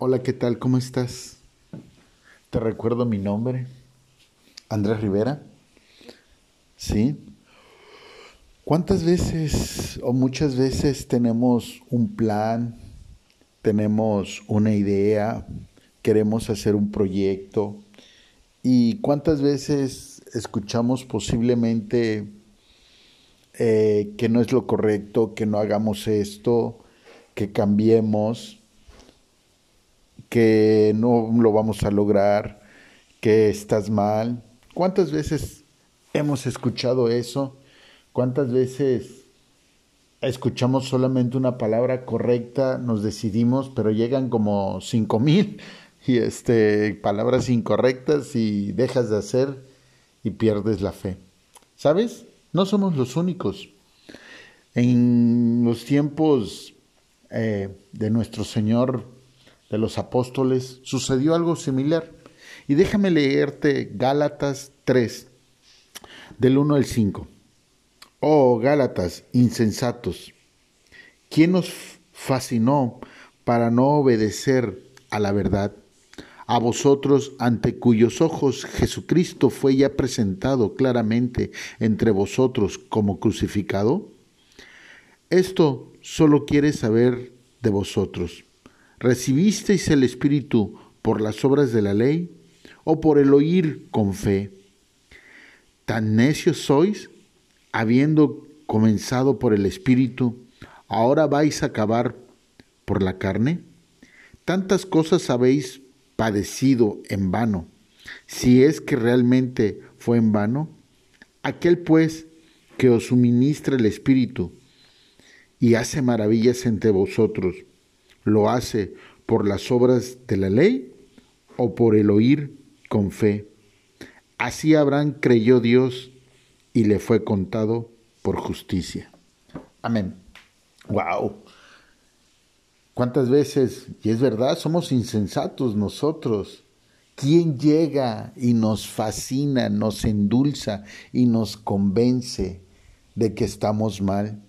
Hola, ¿qué tal? ¿Cómo estás? Te recuerdo mi nombre, Andrés Rivera. ¿Sí? ¿Cuántas veces o muchas veces tenemos un plan, tenemos una idea, queremos hacer un proyecto y cuántas veces escuchamos posiblemente eh, que no es lo correcto, que no hagamos esto, que cambiemos? Que no lo vamos a lograr, que estás mal. ¿Cuántas veces hemos escuchado eso? ¿Cuántas veces escuchamos solamente una palabra correcta, nos decidimos, pero llegan como cinco mil y este, palabras incorrectas y dejas de hacer y pierdes la fe? ¿Sabes? No somos los únicos. En los tiempos eh, de nuestro Señor de los apóstoles sucedió algo similar. Y déjame leerte Gálatas 3, del 1 al 5. Oh Gálatas, insensatos, ¿quién os fascinó para no obedecer a la verdad? A vosotros ante cuyos ojos Jesucristo fue ya presentado claramente entre vosotros como crucificado? Esto solo quiere saber de vosotros ¿Recibisteis el Espíritu por las obras de la ley o por el oír con fe? ¿Tan necios sois, habiendo comenzado por el Espíritu, ahora vais a acabar por la carne? Tantas cosas habéis padecido en vano, si es que realmente fue en vano. Aquel pues que os suministra el Espíritu y hace maravillas entre vosotros, lo hace por las obras de la ley o por el oír con fe. Así Abraham creyó Dios y le fue contado por justicia. Amén. Wow. ¿Cuántas veces, y es verdad, somos insensatos nosotros? ¿Quién llega y nos fascina, nos endulza y nos convence de que estamos mal?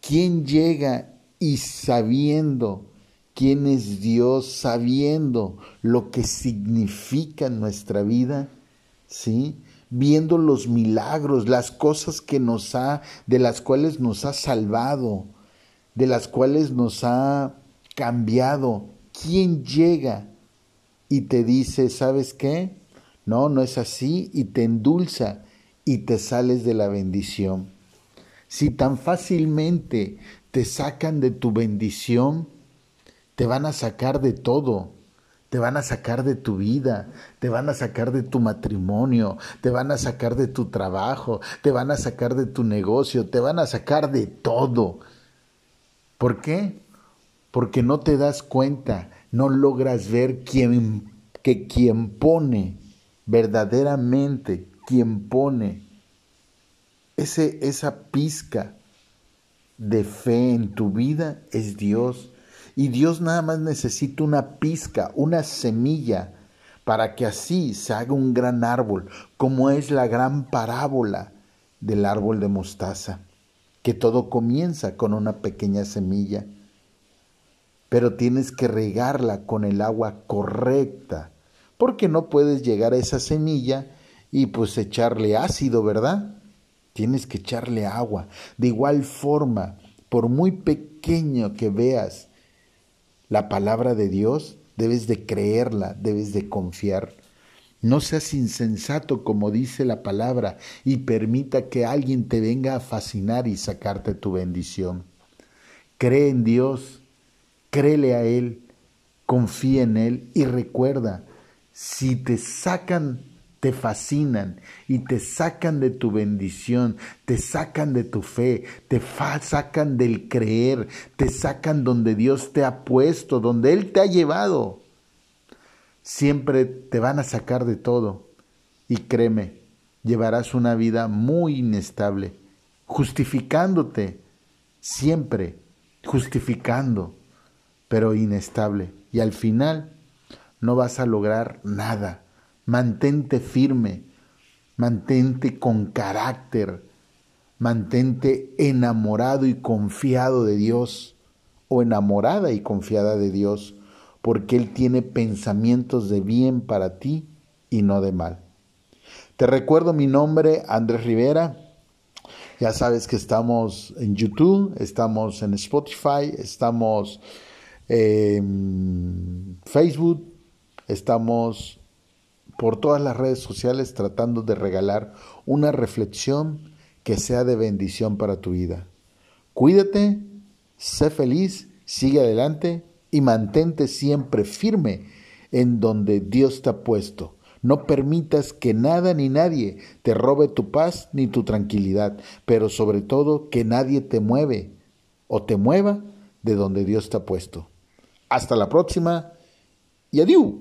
¿Quién llega y sabiendo quién es Dios, sabiendo lo que significa nuestra vida, ¿sí? Viendo los milagros, las cosas que nos ha, de las cuales nos ha salvado, de las cuales nos ha cambiado. ¿Quién llega y te dice, ¿sabes qué? No, no es así y te endulza y te sales de la bendición. Si tan fácilmente te sacan de tu bendición, te van a sacar de todo. Te van a sacar de tu vida, te van a sacar de tu matrimonio, te van a sacar de tu trabajo, te van a sacar de tu negocio, te van a sacar de todo. ¿Por qué? Porque no te das cuenta, no logras ver quién, que quien pone verdaderamente, quien pone ese, esa pizca de fe en tu vida es Dios. Y Dios nada más necesita una pizca, una semilla, para que así se haga un gran árbol, como es la gran parábola del árbol de mostaza, que todo comienza con una pequeña semilla, pero tienes que regarla con el agua correcta, porque no puedes llegar a esa semilla y pues echarle ácido, ¿verdad? Tienes que echarle agua. De igual forma, por muy pequeño que veas la palabra de Dios, debes de creerla, debes de confiar. No seas insensato como dice la palabra y permita que alguien te venga a fascinar y sacarte tu bendición. Cree en Dios, créele a Él, confía en Él y recuerda, si te sacan te fascinan y te sacan de tu bendición, te sacan de tu fe, te sacan del creer, te sacan donde Dios te ha puesto, donde Él te ha llevado. Siempre te van a sacar de todo y créeme, llevarás una vida muy inestable, justificándote, siempre justificando, pero inestable. Y al final no vas a lograr nada Mantente firme, mantente con carácter, mantente enamorado y confiado de Dios o enamorada y confiada de Dios, porque Él tiene pensamientos de bien para ti y no de mal. Te recuerdo mi nombre, Andrés Rivera. Ya sabes que estamos en YouTube, estamos en Spotify, estamos en Facebook, estamos por todas las redes sociales tratando de regalar una reflexión que sea de bendición para tu vida. Cuídate, sé feliz, sigue adelante y mantente siempre firme en donde Dios te ha puesto. No permitas que nada ni nadie te robe tu paz ni tu tranquilidad, pero sobre todo que nadie te mueve o te mueva de donde Dios te ha puesto. Hasta la próxima y adiós.